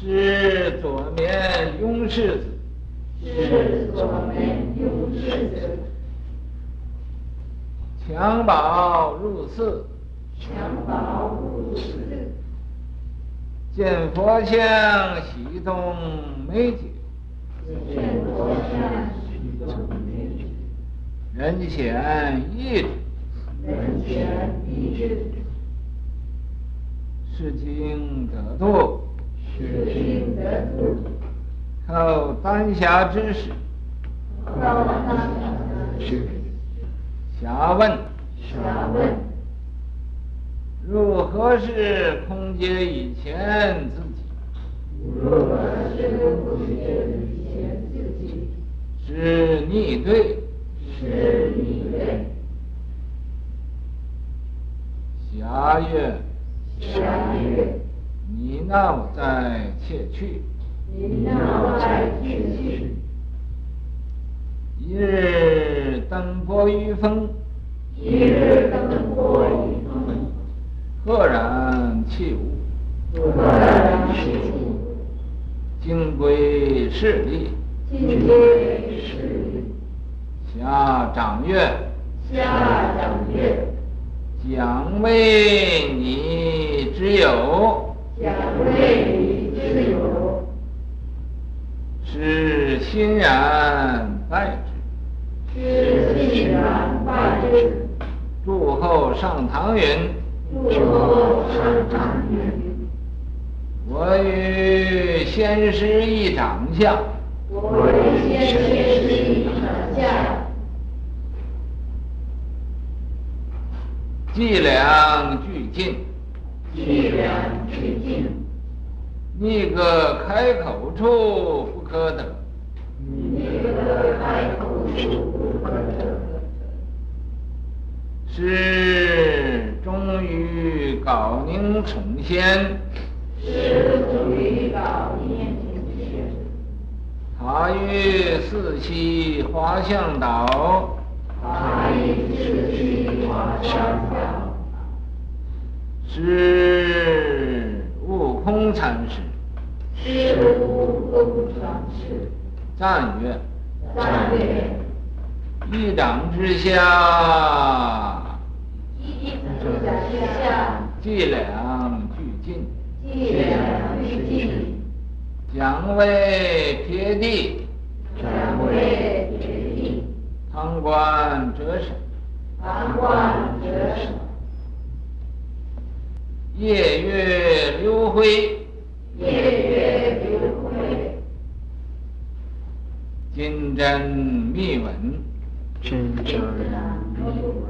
是左面拥世子，是左面拥世子，襁褓入寺，襁褓入寺，见佛像喜动美解，见佛像喜动人显异智，人显异智，是经得度，是经得度，后丹霞之时，后丹霞之时，暇问，暇问，如何是空劫以前自己？如何是空劫以前自己？是逆对，是逆对。暇曰，暇曰，泥闹在窃去，你闹在窃去。一日登波于峰，一日登波于峰，赫然起舞，赫然起舞，金龟势力，金龟势力。下掌月，下长曰，将为你之有，将为你之有，是欣然拜之，是欣然拜之。住后上堂云，住后上堂云，我与先师一长相，我与先师一长相。计量俱尽，计量俱尽，逆个开口处不可得，逆个开口处不可得。是终于搞宁成仙，是终于杲宁崇仙。他于寺西华向岛。他于寺西华向岛。是悟空禅师。是悟空禅师。赞曰：赞曰：一掌之下。一掌之下。计量俱尽。计量俱尽。将为撇地。将为撇地。堂观者审，堂观者审。夜月流辉，夜月流辉。金针密闻，金针密闻。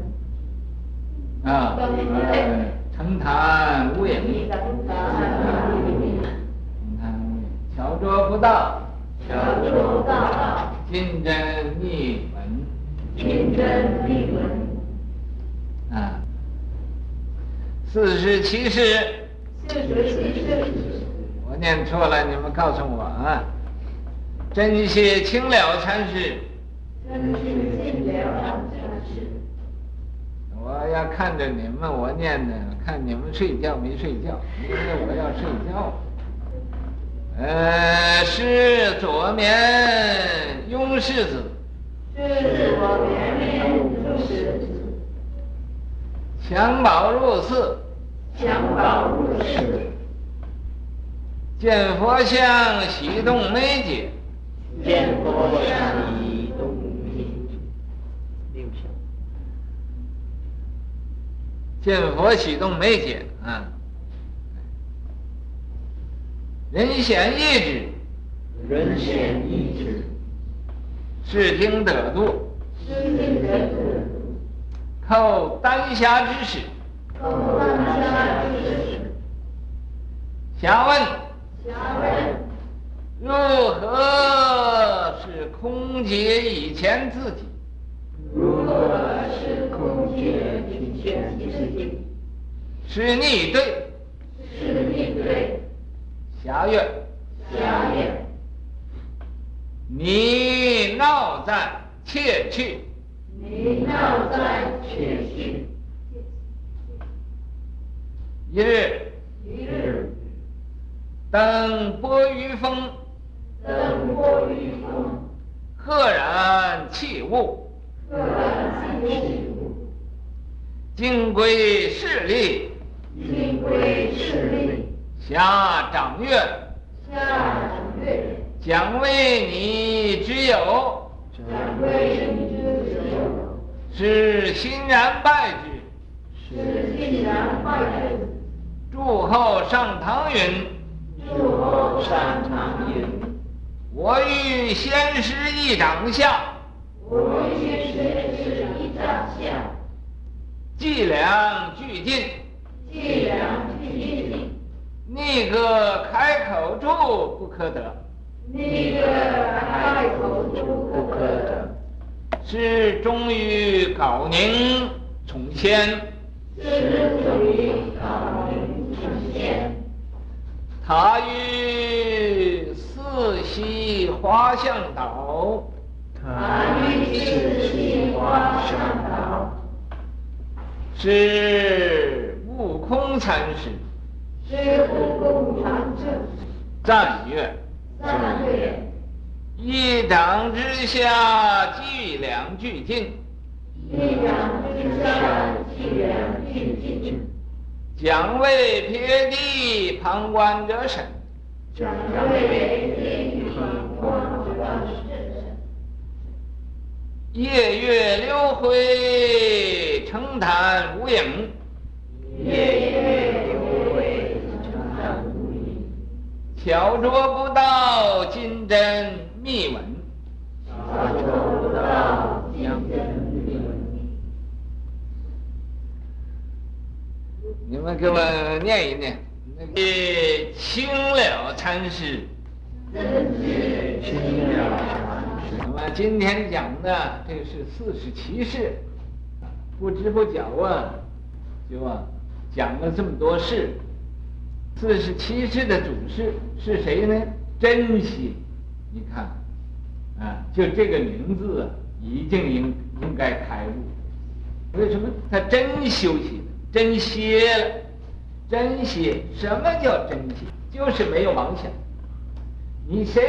啊，呃，澄潭无影，澄潭无影。巧拙不到，巧拙不到。金针密闻。金针密闻，啊，四十七式，四十七世，我念错了，你们告诉我啊。真谢清了禅师，真谢请了禅师。我要看着你们，我念的，看你们睡觉没睡觉，因为我要睡觉。呃，是左面拥世子。是我面面拥世子，襁褓入寺，襁褓入寺，见佛像喜动眉解，见佛像喜动眉间，六项，见佛喜动眉解啊，人显意志，人显异智。是听得度，是听得度，叩丹霞之时，叩丹霞之时，暇问，暇问，如何是空劫以前自己？如何是空劫以前自己？是逆对，是逆对。暇曰，暇曰。泥闹在切去，你闹在切去。一日，登波于峰，登波于峰，赫然弃物，赫然金匮饰礫，金匮饰礫，下掌月，下掌月，奖为你之友，奖为你之友，是欣然拜之，是欣然拜之，祝后上堂云。我欲先师一掌下，我欲先师一掌下，计量俱尽，计量俱尽，拟个开口处不可得，拟个开口处不可得，是终于杲宁从先，是终于他于四溪花向岛，他于四溪花向岛，是悟空禅师，是悟空禅师，赞曰：赞曰：一掌之下，计两俱尽；一掌之下，计量俱尽。奖为撇地旁观者审，将为撇地旁观者审。夜月流辉，澄潭无影；夜月流辉，澄潭无影。巧拙不到，金针密文；巧拙不到，金针。你们给我念一念，那个青了禅师，青了禅师。那么今天讲的这是四十七事，不知不觉啊，就啊讲了这么多事。四十七事的主事是谁呢？真邪。你看，啊，就这个名字啊，已经应应该开悟。为什么？他真修行。真歇了，真歇。什么叫真歇？就是没有妄想。你谁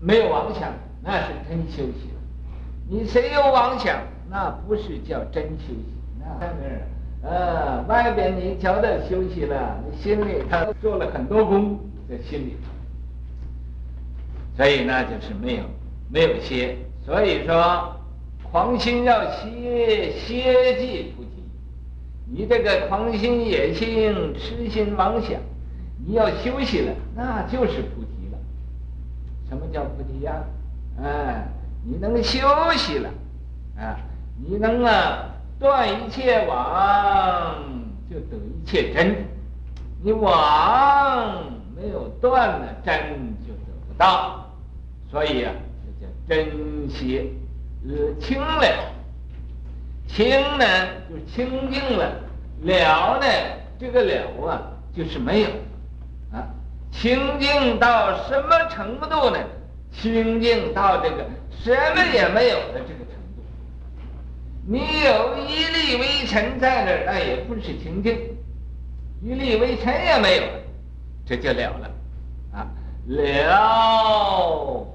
没有妄想，那是真修行。你谁有妄想，那不是叫真修行。那，呃，外边你瞧他休息了，你心里他做了很多功在心里。所以那就是没有没有歇。所以说，狂心要歇，歇即不。你这个狂心、野心、痴心妄想，你要休息了，那就是菩提了。什么叫菩提呀？哎，你能休息了，啊，你能啊断一切网，就得一切真。你网没有断了，真就得不到。所以啊，这叫真歇，呃，清了。清呢，就清净了；了呢，这个了啊，就是没有啊。清净到什么程度呢？清净到这个什么也没有的这个程度。你有一粒微尘在那儿，那也不是清净，一粒微尘也没有，这就了了啊。了，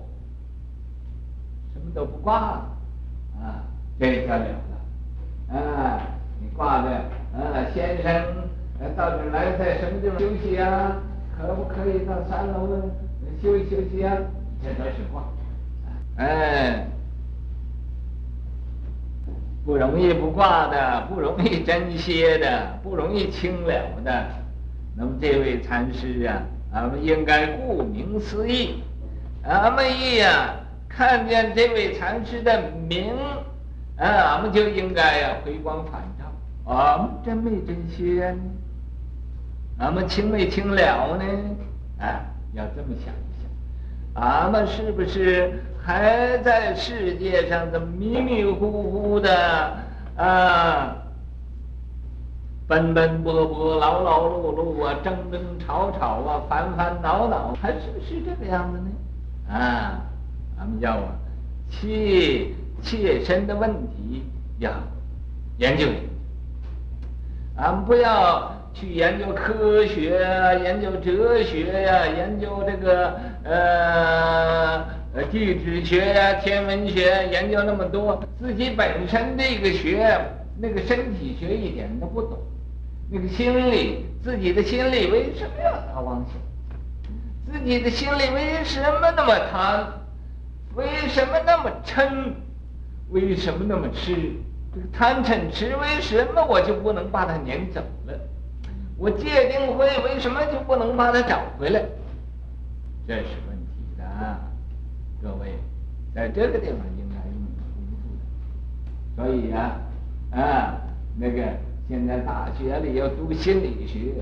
什么都不挂了啊，这叫了了。啊，你挂的，啊，先生，到这儿来，在什么地方休息啊？可不可以到三楼呢？休息休息啊？这都是挂。哎，不容易不挂的，不容易真歇的，不容易清了的。那么这位禅师啊，俺们应该顾名思义，俺们一呀看见这位禅师的名。啊，俺们就应该呀回光返我。们真没真仙？俺们清没清了呢？啊，要这么想一想。俺们是不是还在世界上的迷迷糊糊的啊？奔奔波波、劳劳碌碌啊，争争吵吵啊，烦烦恼恼，还是不是这个样子呢？啊，俺们要啊，去。切身的问题要研究研究，俺不要去研究科学啊，研究哲学呀、研究这个呃地质学呀、天文学，研究那么多，自己本身那个学那个身体学一点都不懂，那个心理自己的心理为什么要打妄想？自己的心里为什么那么贪？为什么那么嗔？为什么那么痴？贪嗔痴，为什么我就不能把它撵走了？我戒定慧为什么就不能把它找回来？这是问题的，各位，在这个地方应该用功夫的。所以呀、啊，啊，那个现在大学里要读心理学。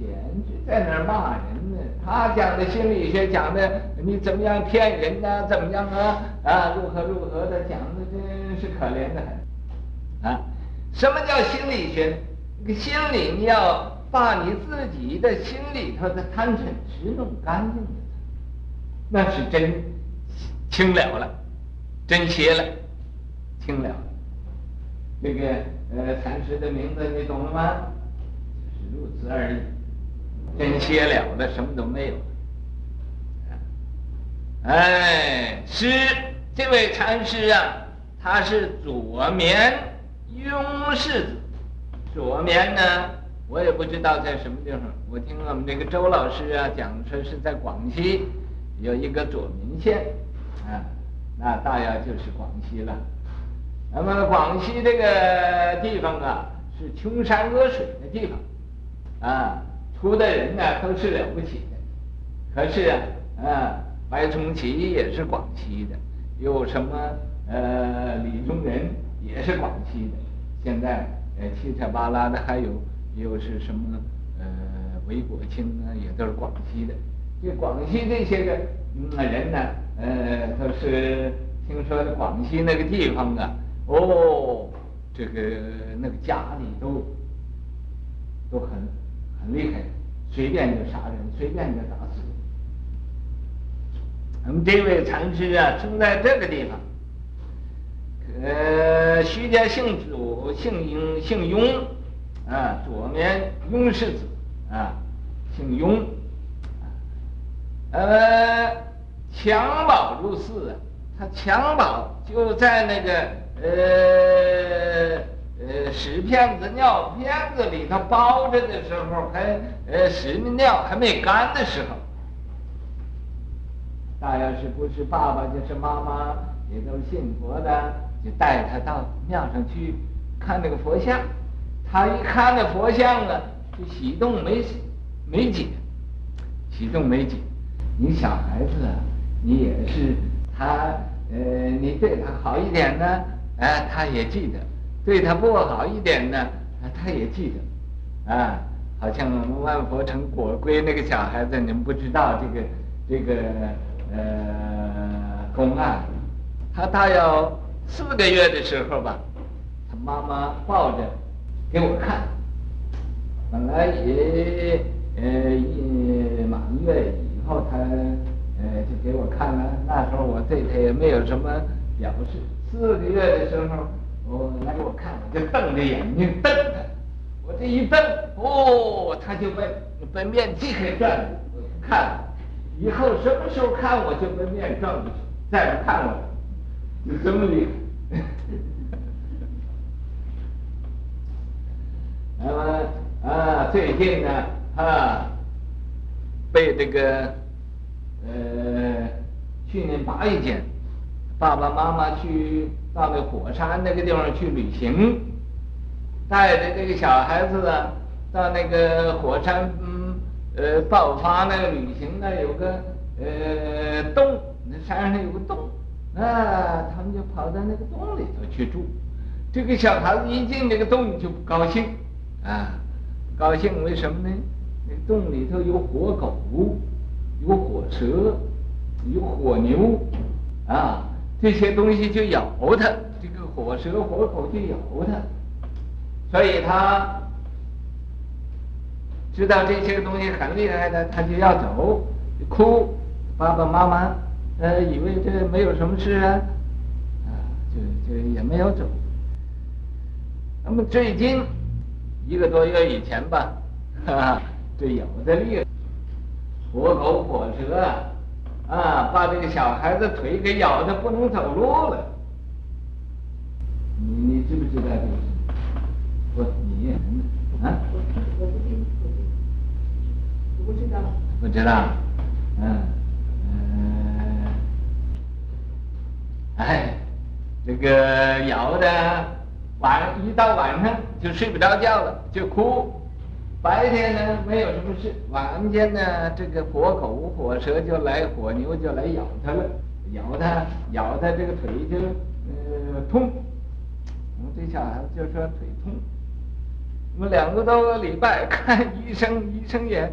简直在那儿骂人呢！他讲的心理学讲的你怎么样骗人呢？怎么样啊？啊，如何如何的讲的真是可怜的很啊！什么叫心理学？这个心里你要把你自己的心里头的贪嗔痴弄干净了，那是真清了了，真歇了，清了。这个呃禅师的名字你懂了吗？就是如此而已。真歇了的，什么都没有。哎，师这位禅师啊，他是左绵雍世子。左绵呢，我也不知道在什么地方。我听我们这个周老师啊讲说是在广西有一个左绵县，啊，那大约就是广西了。那么广西这个地方啊，是穷山恶水的地方，啊。出的人呢都是了不起的，可是啊，啊，白崇禧也是广西的，有什么呃李宗仁也是广西的，现在呃七彩八拉的还有又是什么呃韦国清啊，也都是广西的。这广西这些个嗯人呢，呃都是听说广西那个地方啊，哦，这个那个家里都都很。很厉害，随便就杀人，随便就打死。我们这位禅师啊，生在这个地方。呃，徐家姓左，姓雍，姓雍，啊，左面雍氏子，啊，姓雍。呃，襁褓入寺，他襁褓就在那个呃。呃，屎片子、尿片子里头包着的时候，还呃屎尿还没干的时候，大要是不是爸爸就是妈妈，也都信佛的，就带他到庙上去看那个佛像。他一看那佛像啊，就喜动没没解，喜动没解。你小孩子啊，你也是他呃，你对他好一点呢，哎，他也记得。对他不好一点呢，他也记得，啊，好像万佛城果归那个小孩子，你们不知道这个这个呃公案，他大约四个月的时候吧，他妈妈抱着给我看，本来也呃一满月以后他呃就给我看了，那时候我对他也没有什么表示，四个月的时候。我，来给我看，我就瞪着眼睛瞪他，我这一瞪，哦，他就把把面即刻转，看了，以后什么时候看我就把面转过去，再不看我，就这么厉害。那么啊，最近呢啊，被这个呃去年八月间，爸爸妈妈去。到那火山那个地方去旅行，带着这个小孩子啊，到那个火山，嗯，呃，爆发那个旅行呢，有个呃洞，那山上有个洞，啊，他们就跑到那个洞里头去住。这个小孩子一进那个洞就不高兴，啊，高兴为什么呢？那洞里头有火狗，有火蛇，有火牛，啊。这些东西就咬他，这个火蛇火狗就咬他，所以他知道这些东西很厉害的，他就要走，哭，爸爸妈妈呃以为这没有什么事啊，啊就就也没有走。那么最近一个多月以前吧，哈，这有的厉害，活狗火蛇啊，把这个小孩子腿给咬的不能走路了。你你知不知道这个事？不，你啊？我我不知，我不知道。不知道，嗯嗯，哎，这个咬的晚一到晚上就睡不着觉了，就哭。白天呢没有什么事，晚间呢这个火狗火蛇就来，火牛就来咬他了，咬他咬他这个腿就呃痛。我们这小孩就说腿痛。我们两个多个礼拜看医生，医生也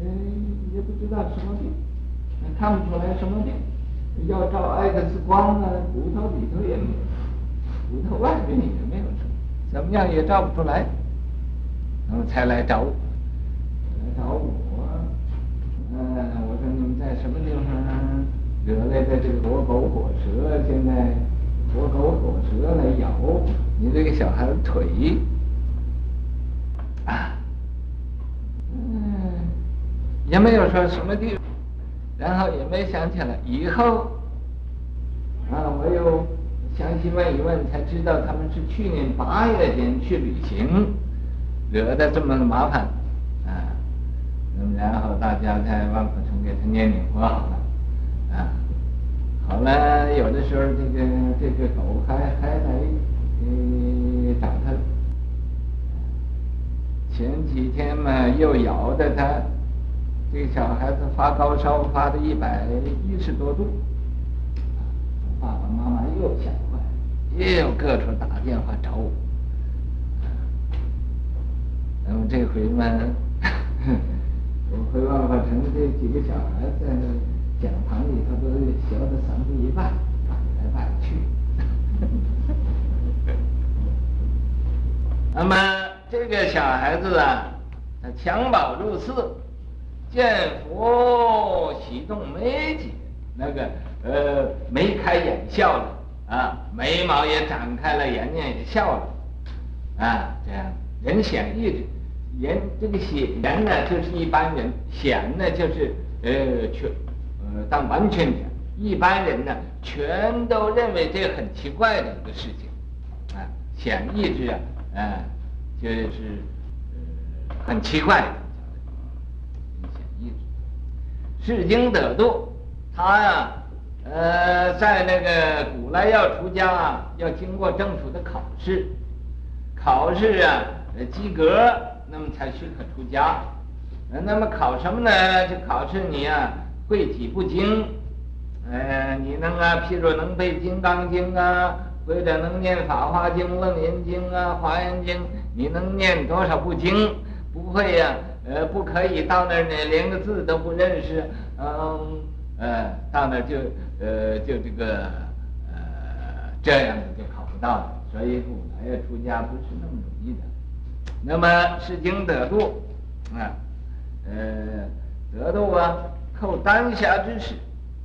嗯也不知道什么病，看不出来什么病，要照 X 光啊，骨头里头也没有，骨头外面也没有什么，怎么样也照不出来。然后才来找我，来找我。嗯，我说你们在什么地方惹来的这个活狗火蛇？现在活狗火蛇来咬你这个小孩子腿啊。嗯，也没有说什么地方，然后也没想起来。以后啊，我又详细问一问，才知道他们是去年八月间去旅行。惹得这么的麻烦，啊，那么然后大家在万福城给他念念佛好了，啊，好了，有的时候这个这个狗还还来嗯找他，前几天嘛又咬的他，这个小孩子发高烧发的一百一十多度，爸爸妈妈又吓坏，又各处打电话找我。那么这回嘛，我回万法城这几个小孩在那讲堂里头都学的嗓子一半，摆来摆去。那么这个小孩子啊，他襁褓入室，见佛喜动眉睫，那个呃眉开眼笑了啊，眉毛也展开了，眼睛也笑了，啊，这样。人显意志，人这个显人呢，就是一般人；显呢，就是呃全呃，当完全讲，一般人呢，全都认为这很奇怪的一个事情，啊，显意志啊，啊，就是很奇怪的，显异之。世经得度，他呀，呃，在那个古来要出家啊，要经过政府的考试，考试啊。呃，及格，那么才许可出家。那么考什么呢？就考试你啊，会几部经？呃，你能啊，譬如能背《金刚经》啊，或者能念《法华经》《楞严经》啊，《华严经》，你能念多少部经？不会呀、呃，不可以到那儿呢，连个字都不认识。嗯，呃，到那儿就呃，就这个呃，这样子就考不到了。所以古来要出家不是那么容易的。那么是经得度，啊，呃，得度啊，扣丹霞之事，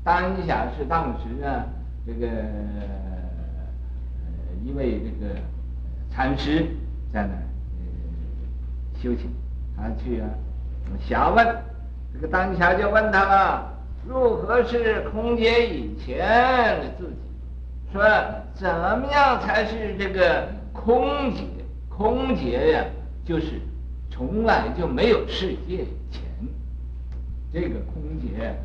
丹霞是当时啊，这个呃一位这个禅师在那呃修行，他去啊，瞎问，这个丹霞就问他了，如何是空劫以前的自己？说怎么样才是这个空劫？空劫呀？就是从来就没有世界以前，这个空劫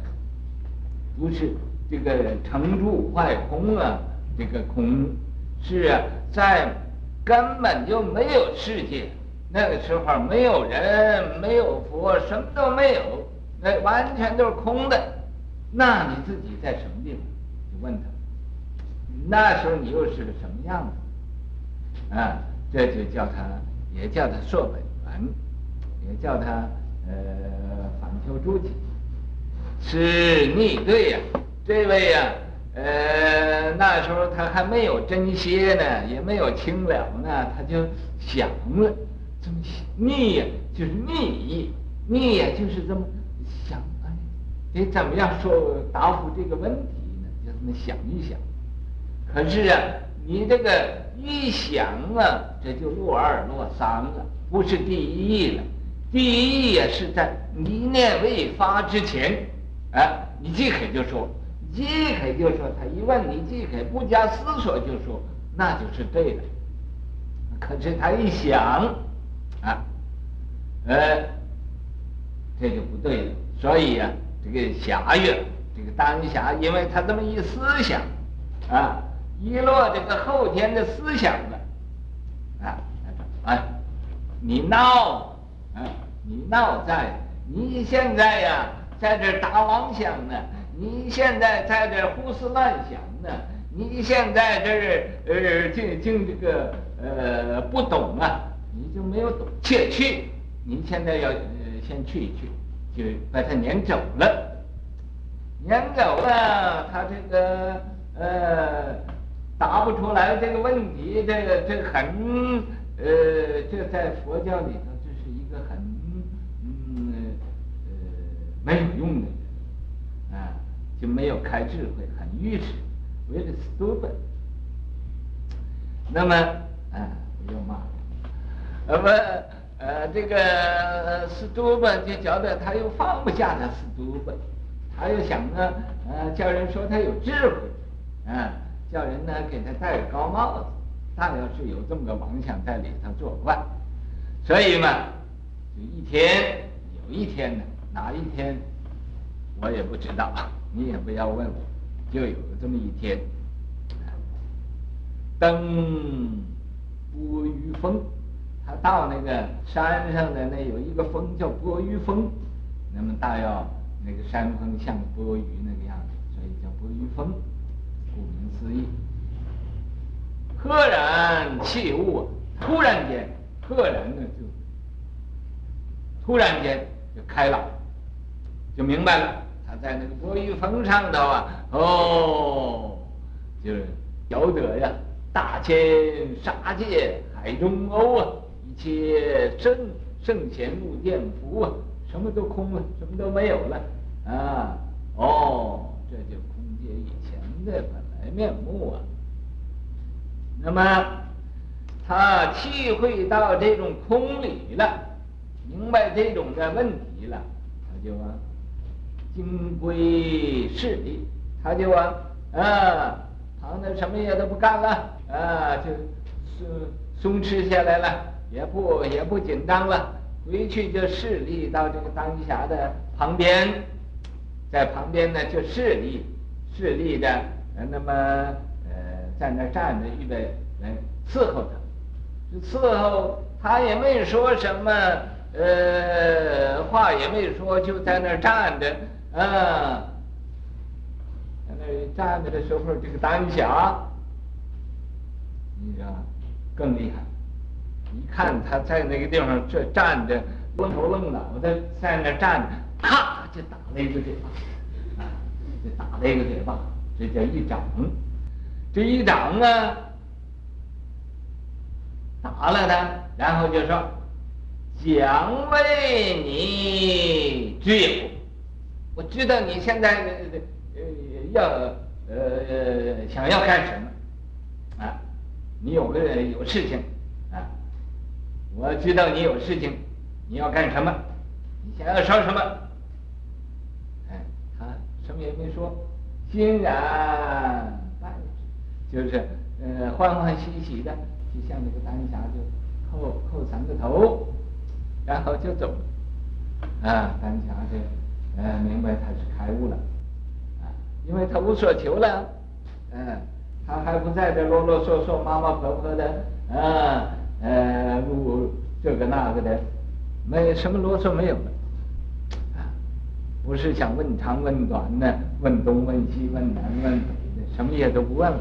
不是这个成住坏空啊，这个空是啊，在根本就没有世界，那个时候没有人，没有佛，什么都没有，那完全都是空的。那你自己在什么地方？就问他，那时候你又是个什么样子？啊，这就叫他。也叫他溯本源，也叫他呃反求诸己，是逆对呀。这位呀，呃那时候他还没有真歇呢，也没有清了呢，他就想了，这么逆呀，就是逆意，逆呀就是这么想，哎，得怎么样说答复这个问题呢？就这么想一想。可是啊。你这个一想啊，这就落二落三了，不是第一义了。第一也是在一念未发之前，啊，你即可就说，即可就说，他一问你即可不加思索就说，那就是对的。可是他一想，啊，呃，这就不对了。所以呀、啊，这个侠月，这个当下，因为他这么一思想，啊，一落这个后天的思想了，啊，啊，你闹。啊，你闹在，你现在呀，在这打妄想呢，你现在在这胡思乱想呢，你现在这是呃，竟竟这个呃不懂啊，你就没有懂，且去，你现在要呃先去一去，就把他撵走了，撵走了，他这个呃答不出来这个问题，这个这个很呃，这在佛教里头这是一个很嗯呃。没有用的，啊，就没有开智慧，很愚痴，为了 stupid。那么，啊，不要骂，呃不，呃，这个 stupid 就觉得他又放不下他 stupid，他又想呢，呃，叫人说他有智慧，啊，叫人呢给他戴个高帽子，大要是有这么个妄想在里头作怪，所以嘛，就一天有一天呢。哪一天，我也不知道，你也不要问我，就有这么一天。登钵盂峰，到那个山上的那有一个峰叫钵盂峰，那么大要那个山峰像钵盂那个样子，所以叫钵盂峰。顾名思义，赫然契悟，突然间，赫然呢就突然间就开朗。就明白了，他在那个钵盂峰上头啊，哦，就是晓得呀，大千沙界海中鸥啊，一切圣圣贤入殿服啊，什么都空了，什么都没有了啊，哦，这就空界以前的本来面目啊。那么他体会到这种空理了，明白这种的问题了，他就啊。金龟势力，他就啊啊，旁的什么也都不干了啊，就松松弛下来了，也不也不紧张了，回去就势力到这个当下的旁边，在旁边呢就势力势力的，那么呃在那站着预备来伺候他，伺候他也没说什么呃话也没说，就在那站着。啊，在那站着的时候，这个丹霞，你知道更厉害。一看他在那个地方这站着，愣头愣脑的在那站着，啪就打了一个嘴巴，啊，就打了一个嘴巴，这叫一掌。这一掌啊，打了他，然后就说：“想为你之有。”我知道你现在呃要呃想要干什么啊？你有个有事情？我知道你有事情，你要干什么？你想要说什么？哎，他什么也没说，欣然拜，就是呃欢欢喜喜的，就向那个丹霞就叩叩三个头，然后就走了。啊，丹霞就。呃，明白他是开悟了，啊，因为他无所求了，嗯、他还不在这啰啰嗦嗦、马马婆婆的，啊，呃，如这个那个的，没什么啰嗦没有了，不是想问长问短的，问东问西问南问北的，什么也都不问了。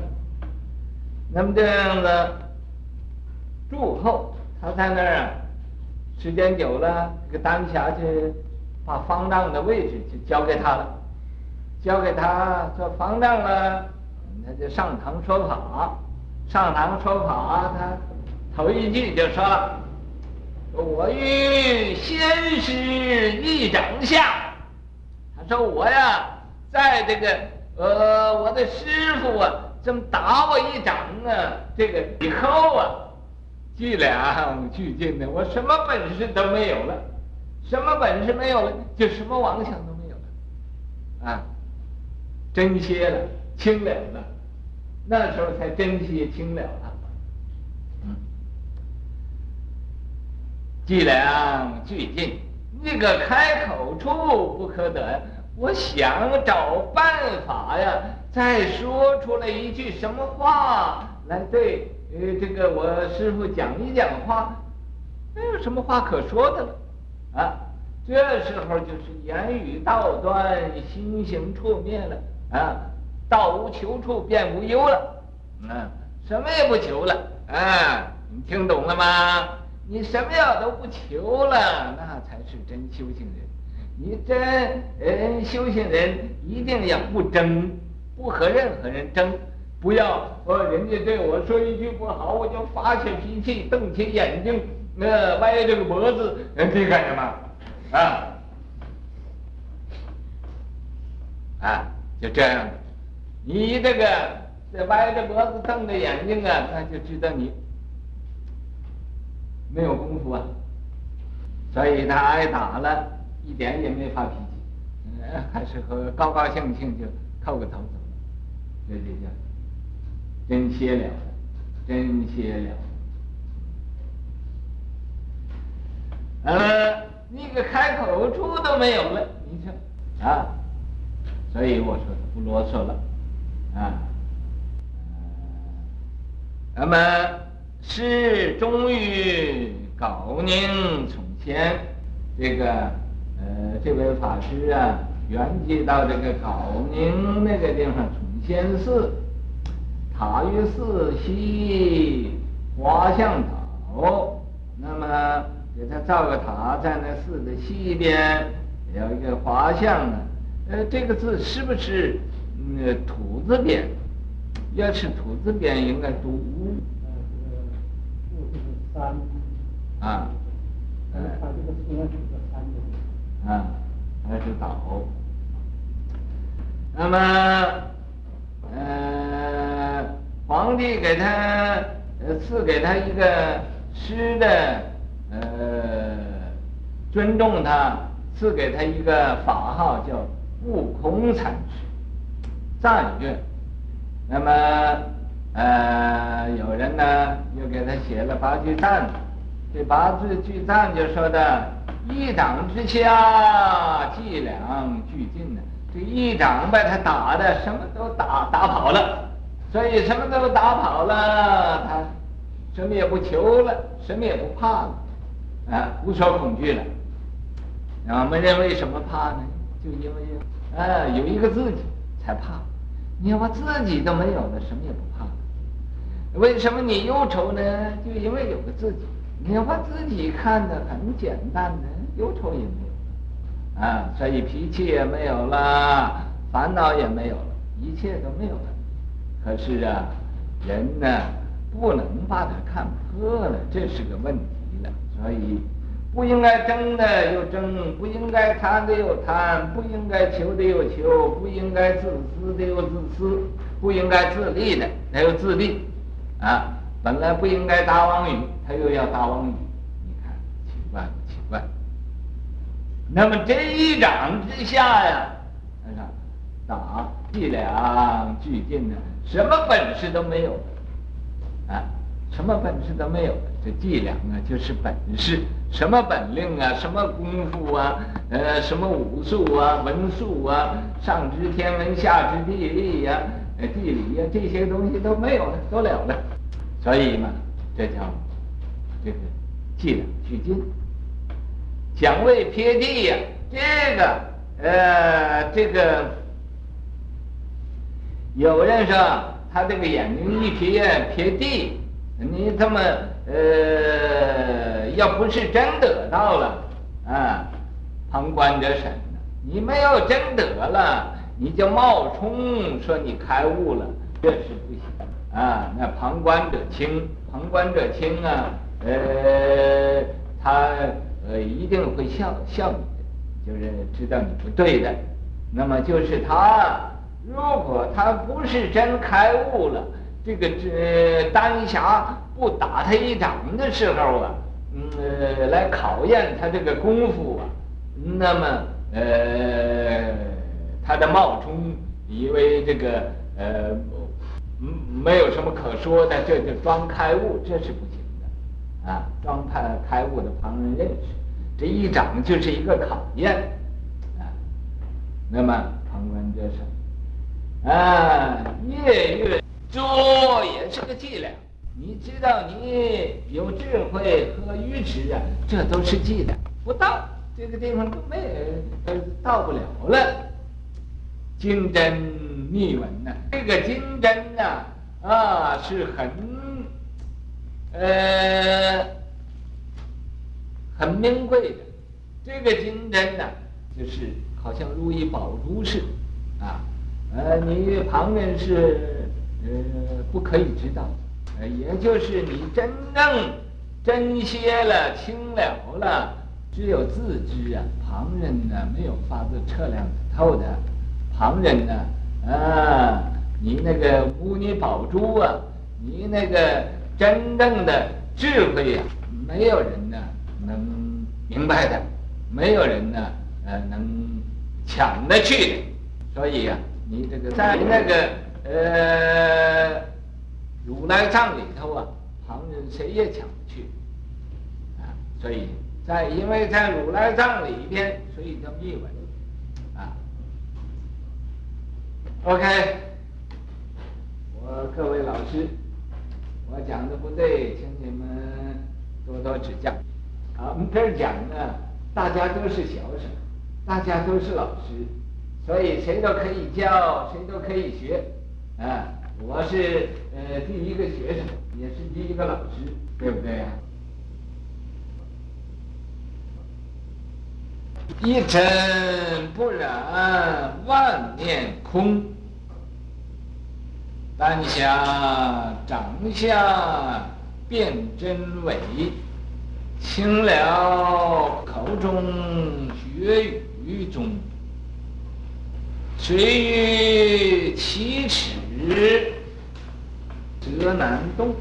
那么这样子，住后他在那儿啊，时间久了，这个丹霞去。把方丈的位置就交给他了，交给他做方丈了，他就上堂说法，上堂说法，他头一句就说了：“我与先师一掌下。”他说我呀，在这个呃，我的师傅啊，这么打我一掌啊，这个以后啊，伎俩俱尽的，我什么本事都没有了。什么本事没有了，就什么妄想都没有了，啊，真歇了，清了了，那时候才真歇清了了。嗯，计量俱尽，那个开口处不可得。我想找办法呀，再说出来一句什么话来对呃这个我师父讲一讲话，没有什么话可说的了，啊，这时候就是言语道端，心行处灭了啊，道无求处便无忧了，嗯、啊，什么也不求了啊，你听懂了吗？你什么样都不求了，那才是真修行人。你真人修行人一定要不争，不和任何人争，不要说人家对我说一句不好，我就发起脾气，瞪起眼睛，呃歪着个脖子，这干什么？啊啊，就这样，你这个这歪着脖子瞪着眼睛啊，他就知道你没有功夫啊，所以他挨打了。一点也没发脾气，嗯，还是和高高兴兴就叩个头走了，这就叫真歇了，真歇了。呃，那个开口处都没有了，你说啊？所以我说的不啰嗦了，啊。那么是终于高宁从前这个。呃，这位法师啊，圆寂到这个高宁那个地方崇仙寺，塔于寺西华向岛。那么给他造个塔，在那寺的西边有一个华向呢。呃，这个字是不是嗯土字边？要是土字边，应该读乌。啊。嗯。啊，还是倒。那么，呃，皇帝给他赐给他一个诗的，呃，尊重他，赐给他一个法号叫悟空禅师，赞乐。那么，呃，有人呢又给他写了八句赞，这八字句赞就说的。一掌之下，计量俱尽呢。这一掌把他打的什么都打打跑了，所以什么都打跑了，他什么也不求了，什么也不怕了，啊，无所恐惧了。我们人为什么怕呢？就因为啊，有一个自己才怕。你要把自己都没有了，什么也不。为什么你忧愁呢？就因为有个自己。你要把自己看得很简单呢，忧愁也没有了，啊，所以脾气也没有了，烦恼也没有了，一切都没有了。可是啊，人呢，不能把它看破了，这是个问题了。所以，不应该争的又争，不应该贪的又贪，不应该求的又求，不应该自私的又自私，不应该自利的那又自利，啊。本来不应该打妄语，他又要打妄语，你看奇怪不奇怪？那么这一掌之下呀，看看打伎俩俱尽呢，什么本事都没有啊，什么本事都没有。这伎俩啊，就是本事，什么本领啊，什么功夫啊，呃，什么武术啊，文术啊，上知天文，下知地理呀，呃，地理呀，这些东西都没有了，都了了。所以嘛，这叫这个伎俩俱尽，讲位撇地呀。这个呃，这个有人说他这个眼睛一撇撇地，你这么呃，要不是真得到了啊，旁观者审，你没有真得了，你就冒充说你开悟了，这是不行。啊，那旁观者清，旁观者清啊，呃，他呃一定会笑笑你的，就是知道你不对的。那么就是他，如果他不是真开悟了，这个这丹霞不打他一掌的时候啊，嗯，呃，来考验他这个功夫啊，那么呃，他的冒充，以为这个呃，没有什么可说的，这就装开悟，这是不行的，啊，装开开悟的旁人认识，这一掌就是一个考验，啊，那么旁观者说，啊，月月做也是个伎俩。你知道，你有智慧和愚痴啊，这都是伎俩，不到这个地方都没呃到不了了。金针秘闻呐，这个金针呐啊是很呃很名贵的，这个金针呐就是好像如意宝珠似的啊，呃你旁人是呃不可以知道。呃也就是你真正真歇了、清了了，只有自知啊。旁人呢，没有法子测量透的。旁人呢，啊，你那个无你宝珠啊，你那个真正的智慧呀、啊，没有人呢能明白的，没有人呢，呃，能抢得去的。所以呀、啊，你这个在那个呃。如来藏里头啊，旁人谁也抢不去，啊，所以在因为在如来藏里边，所以叫秘闻，啊，OK，我各位老师，我讲的不对，请你们多多指教。啊，我们这儿讲呢，大家都是小生，大家都是老师，所以谁都可以教，谁都可以学，啊。我是呃第一个学生，也是第一个老师，对不对呀？一尘不染，万念空。丹霞掌下辨真伪，清了口中学语中，虽于七尺。则难动，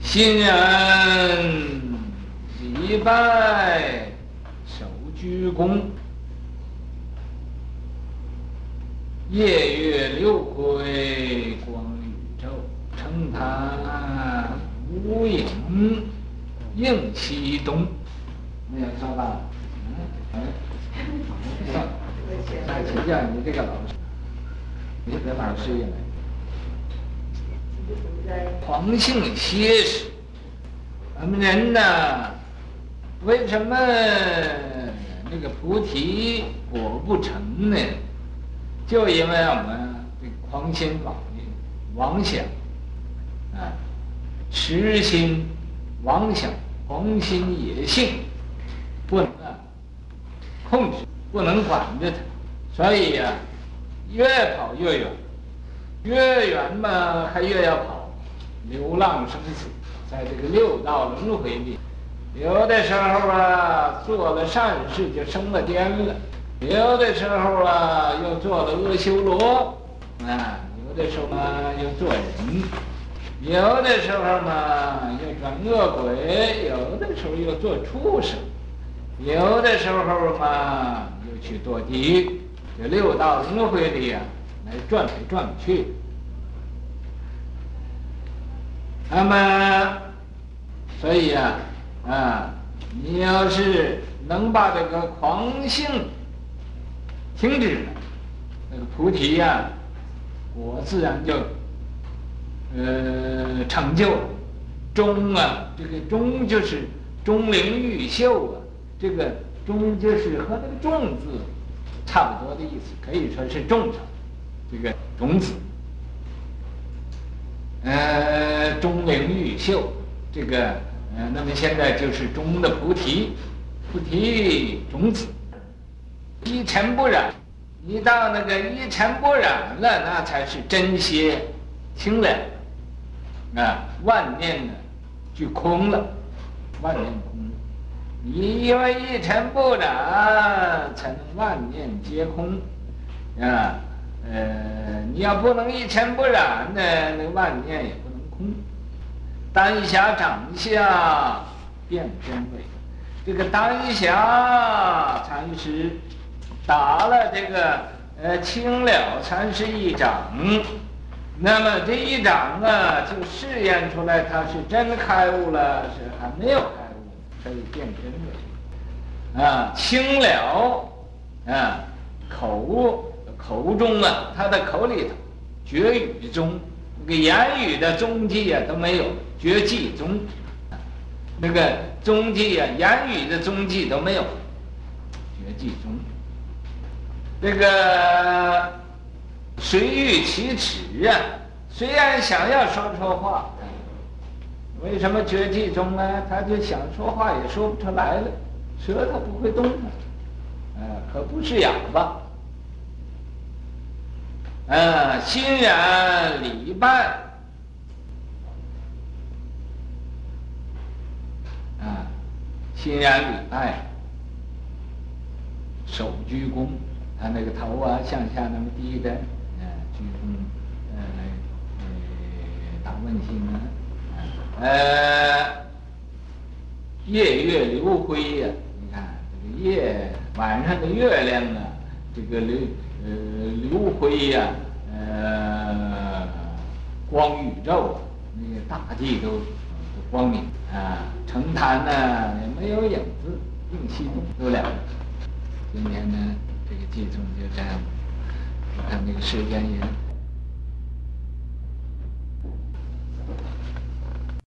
欣然礼拜，鞠躬。夜月流辉光宇宙，称他无影应西东。没有错吧？嗯，好，来请教你这个老师，你的老师也来。狂性歇使，我们人呢？为什么这个菩提果不成呢？就因为我们这个狂心妄念、妄想啊，痴心妄想、狂心野性，不能啊控制，不能管着它，所以呀、越跑越远。越远嘛，还越要跑，流浪生死，在这个六道轮回里，有的时候啊，做了善事就升了天了；有的时候啊，又做了阿修罗，啊，有的时候嘛又做人，有的时候嘛又转恶鬼，有的时候又做畜生，有的时候嘛又去堕地狱，这六道轮回里呀。来转来转去，那么，所以、啊，啊，你要是能把这个狂性停止了，那个菩提呀、我自然就呃成就了。钟啊，这个中就是钟灵毓秀啊，这个钟就是和那个种字差不多的意思，可以说是种上。这个种子，呃，钟灵毓秀，这个那么现在就是中的菩提，菩提种子，一尘不染。一到那个一尘不染了，那才是真歇清了，啊，万念呢俱空了，万念空。你因为一尘不染，才能万念皆空，啊。呃，你要不能一尘不染呢，那万念也不能空。丹霞掌下辨真伪，这个丹霞禅师打了这个呃青了禅师一掌，那么这一掌啊，就试验出来他是真开悟了，是还没有开悟，可以辨真伪。啊，青了啊，口口中啊，他的口里头绝语中，那个言语的踪迹啊都没有，绝迹中。那个踪迹啊，言语的踪迹都没有，绝迹中。这个随欲启齿啊，虽然想要说说话，为什么绝迹中呢？他就想说话也说不出来了，舌头不会动啊，呃，可不是哑巴。呃，欣然礼拜。欣然礼拜，手鞠躬，他那个头啊向下那么低的，呃，鞠躬，呃，来，呃，打问心啊，呃，夜月流辉呀，你看这个夜晚上的月亮啊，这个流呃流辉呀，呃，光宇宙啊，那个大地都都光明啊。城坛呢也没有影子，映西东都了。今天呢，这个偈颂就这样。我看那个时间也。